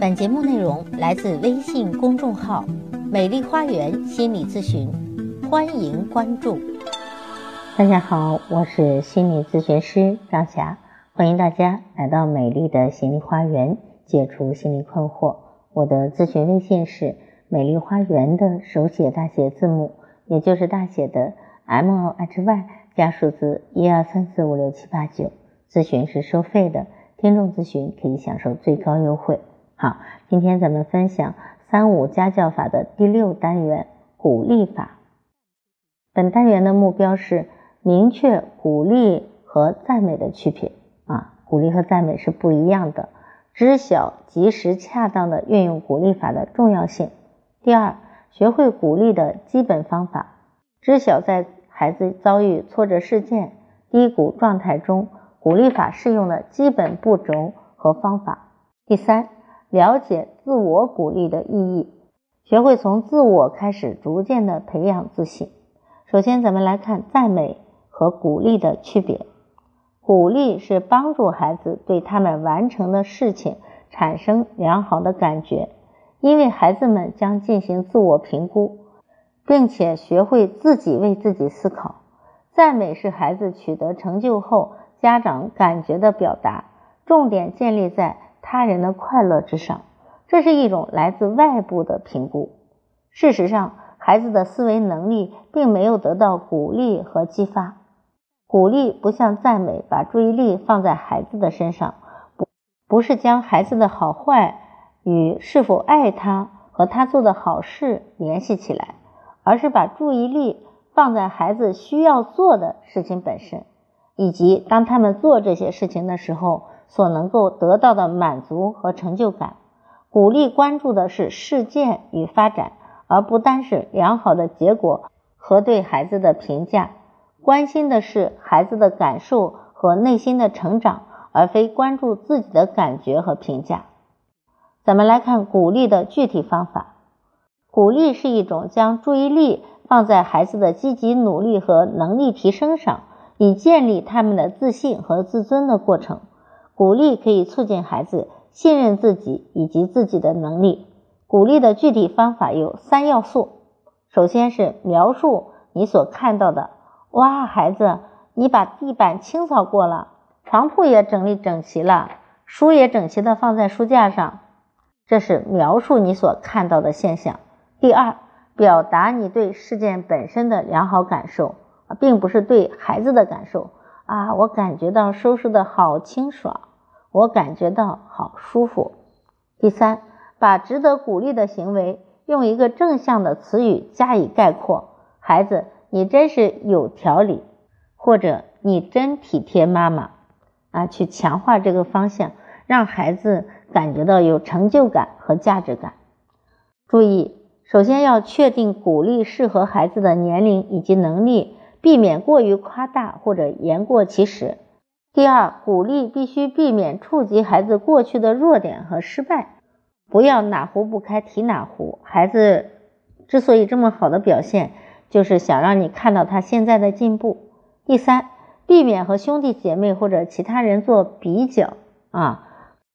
本节目内容来自微信公众号“美丽花园心理咨询”，欢迎关注。大家好，我是心理咨询师张霞，欢迎大家来到美丽的心理花园，解除心理困惑。我的咨询微信是“美丽花园”的手写大写字母，也就是大写的 M O H Y 加数字一二三四五六七八九。咨询是收费的，听众咨询可以享受最高优惠。好，今天咱们分享三五家教法的第六单元鼓励法。本单元的目标是明确鼓励和赞美的区别啊，鼓励和赞美是不一样的。知晓及时恰当的运用鼓励法的重要性。第二，学会鼓励的基本方法，知晓在孩子遭遇挫折事件、低谷状态中，鼓励法适用的基本步骤和方法。第三。了解自我鼓励的意义，学会从自我开始，逐渐的培养自信。首先，咱们来看赞美和鼓励的区别。鼓励是帮助孩子对他们完成的事情产生良好的感觉，因为孩子们将进行自我评估，并且学会自己为自己思考。赞美是孩子取得成就后家长感觉的表达，重点建立在。他人的快乐之上，这是一种来自外部的评估。事实上，孩子的思维能力并没有得到鼓励和激发。鼓励不像赞美，把注意力放在孩子的身上，不不是将孩子的好坏与是否爱他和他做的好事联系起来，而是把注意力放在孩子需要做的事情本身，以及当他们做这些事情的时候。所能够得到的满足和成就感，鼓励关注的是事件与发展，而不单是良好的结果和对孩子的评价。关心的是孩子的感受和内心的成长，而非关注自己的感觉和评价。咱们来看鼓励的具体方法。鼓励是一种将注意力放在孩子的积极努力和能力提升上，以建立他们的自信和自尊的过程。鼓励可以促进孩子信任自己以及自己的能力。鼓励的具体方法有三要素：首先是描述你所看到的。哇，孩子，你把地板清扫过了，床铺也整理整齐了，书也整齐的放在书架上。这是描述你所看到的现象。第二，表达你对事件本身的良好感受，并不是对孩子的感受。啊，我感觉到收拾的好清爽，我感觉到好舒服。第三，把值得鼓励的行为用一个正向的词语加以概括。孩子，你真是有条理，或者你真体贴妈妈啊，去强化这个方向，让孩子感觉到有成就感和价值感。注意，首先要确定鼓励适合孩子的年龄以及能力。避免过于夸大或者言过其实。第二，鼓励必须避免触及孩子过去的弱点和失败，不要哪壶不开提哪壶。孩子之所以这么好的表现，就是想让你看到他现在的进步。第三，避免和兄弟姐妹或者其他人做比较啊，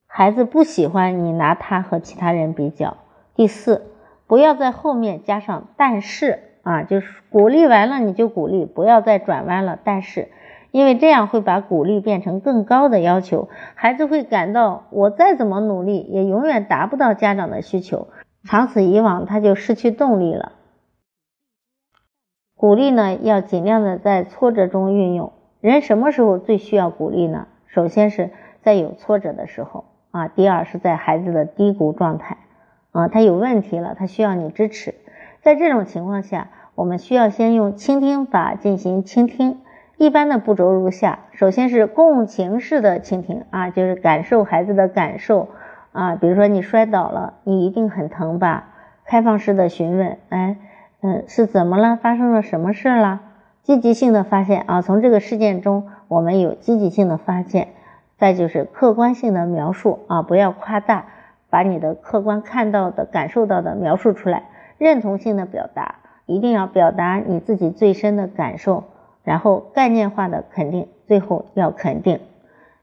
孩子不喜欢你拿他和其他人比较。第四，不要在后面加上但是。啊，就是鼓励完了你就鼓励，不要再转弯了。但是，因为这样会把鼓励变成更高的要求，孩子会感到我再怎么努力也永远达不到家长的需求，长此以往他就失去动力了。鼓励呢，要尽量的在挫折中运用。人什么时候最需要鼓励呢？首先是在有挫折的时候啊，第二是在孩子的低谷状态啊，他有问题了，他需要你支持。在这种情况下，我们需要先用倾听法进行倾听。一般的步骤如下：首先是共情式的倾听啊，就是感受孩子的感受啊，比如说你摔倒了，你一定很疼吧？开放式的询问，哎，嗯，是怎么了？发生了什么事了？积极性的发现啊，从这个事件中我们有积极性的发现。再就是客观性的描述啊，不要夸大，把你的客观看到的、感受到的描述出来。认同性的表达。一定要表达你自己最深的感受，然后概念化的肯定，最后要肯定，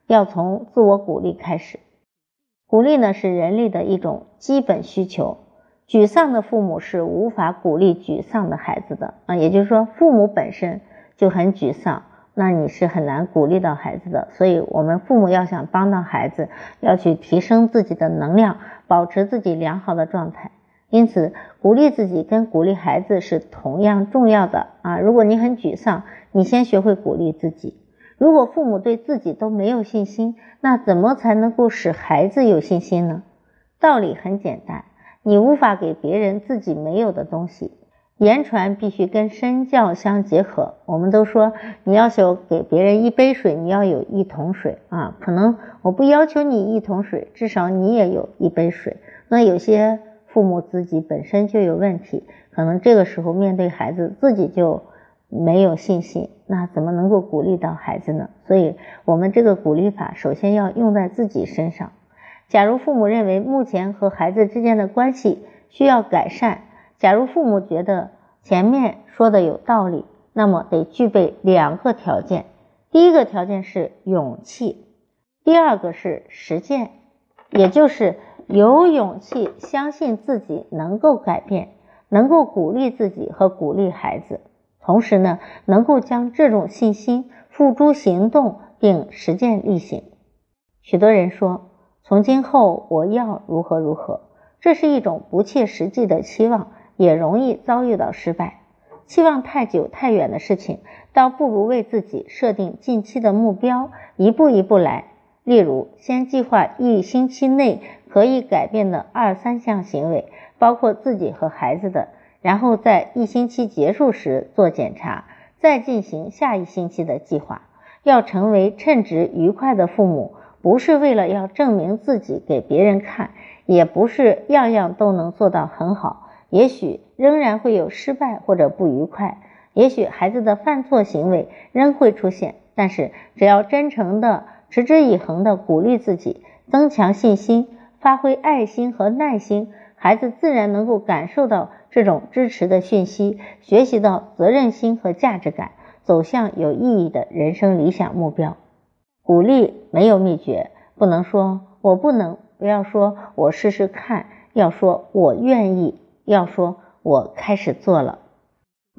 要从自我鼓励开始。鼓励呢是人类的一种基本需求。沮丧的父母是无法鼓励沮丧的孩子的啊，也就是说，父母本身就很沮丧，那你是很难鼓励到孩子的。所以，我们父母要想帮到孩子，要去提升自己的能量，保持自己良好的状态。因此，鼓励自己跟鼓励孩子是同样重要的啊。如果你很沮丧，你先学会鼓励自己。如果父母对自己都没有信心，那怎么才能够使孩子有信心呢？道理很简单。你无法给别人自己没有的东西，言传必须跟身教相结合。我们都说，你要求给别人一杯水，你要有一桶水啊。可能我不要求你一桶水，至少你也有一杯水。那有些父母自己本身就有问题，可能这个时候面对孩子自己就没有信心，那怎么能够鼓励到孩子呢？所以，我们这个鼓励法首先要用在自己身上。假如父母认为目前和孩子之间的关系需要改善，假如父母觉得前面说的有道理，那么得具备两个条件：第一个条件是勇气，第二个是实践，也就是有勇气相信自己能够改变，能够鼓励自己和鼓励孩子，同时呢，能够将这种信心付诸行动并实践力行。许多人说。从今后我要如何如何，这是一种不切实际的期望，也容易遭遇到失败。期望太久太远的事情，倒不如为自己设定近期的目标，一步一步来。例如，先计划一星期内可以改变的二三项行为，包括自己和孩子的，然后在一星期结束时做检查，再进行下一星期的计划。要成为称职愉快的父母。不是为了要证明自己给别人看，也不是样样都能做到很好，也许仍然会有失败或者不愉快，也许孩子的犯错行为仍会出现，但是只要真诚的、持之以恒的鼓励自己，增强信心，发挥爱心和耐心，孩子自然能够感受到这种支持的讯息，学习到责任心和价值感，走向有意义的人生理想目标。鼓励没有秘诀，不能说我不能，不要说我试试看，要说我愿意，要说我开始做了。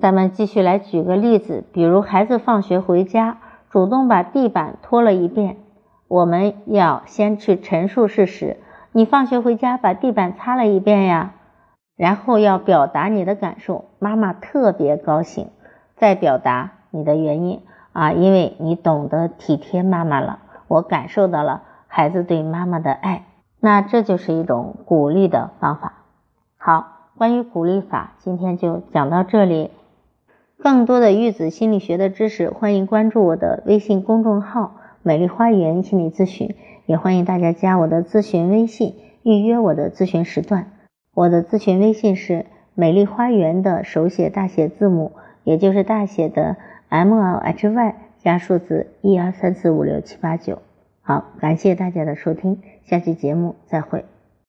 咱们继续来举个例子，比如孩子放学回家，主动把地板拖了一遍，我们要先去陈述事实，你放学回家把地板擦了一遍呀，然后要表达你的感受，妈妈特别高兴，再表达你的原因。啊，因为你懂得体贴妈妈了，我感受到了孩子对妈妈的爱，那这就是一种鼓励的方法。好，关于鼓励法，今天就讲到这里。更多的育子心理学的知识，欢迎关注我的微信公众号“美丽花园心理咨询”，也欢迎大家加我的咨询微信，预约我的咨询时段。我的咨询微信是“美丽花园”的手写大写字母，也就是大写的。M L H Y 加数字一二三四五六七八九，好，感谢大家的收听，下期节目再会。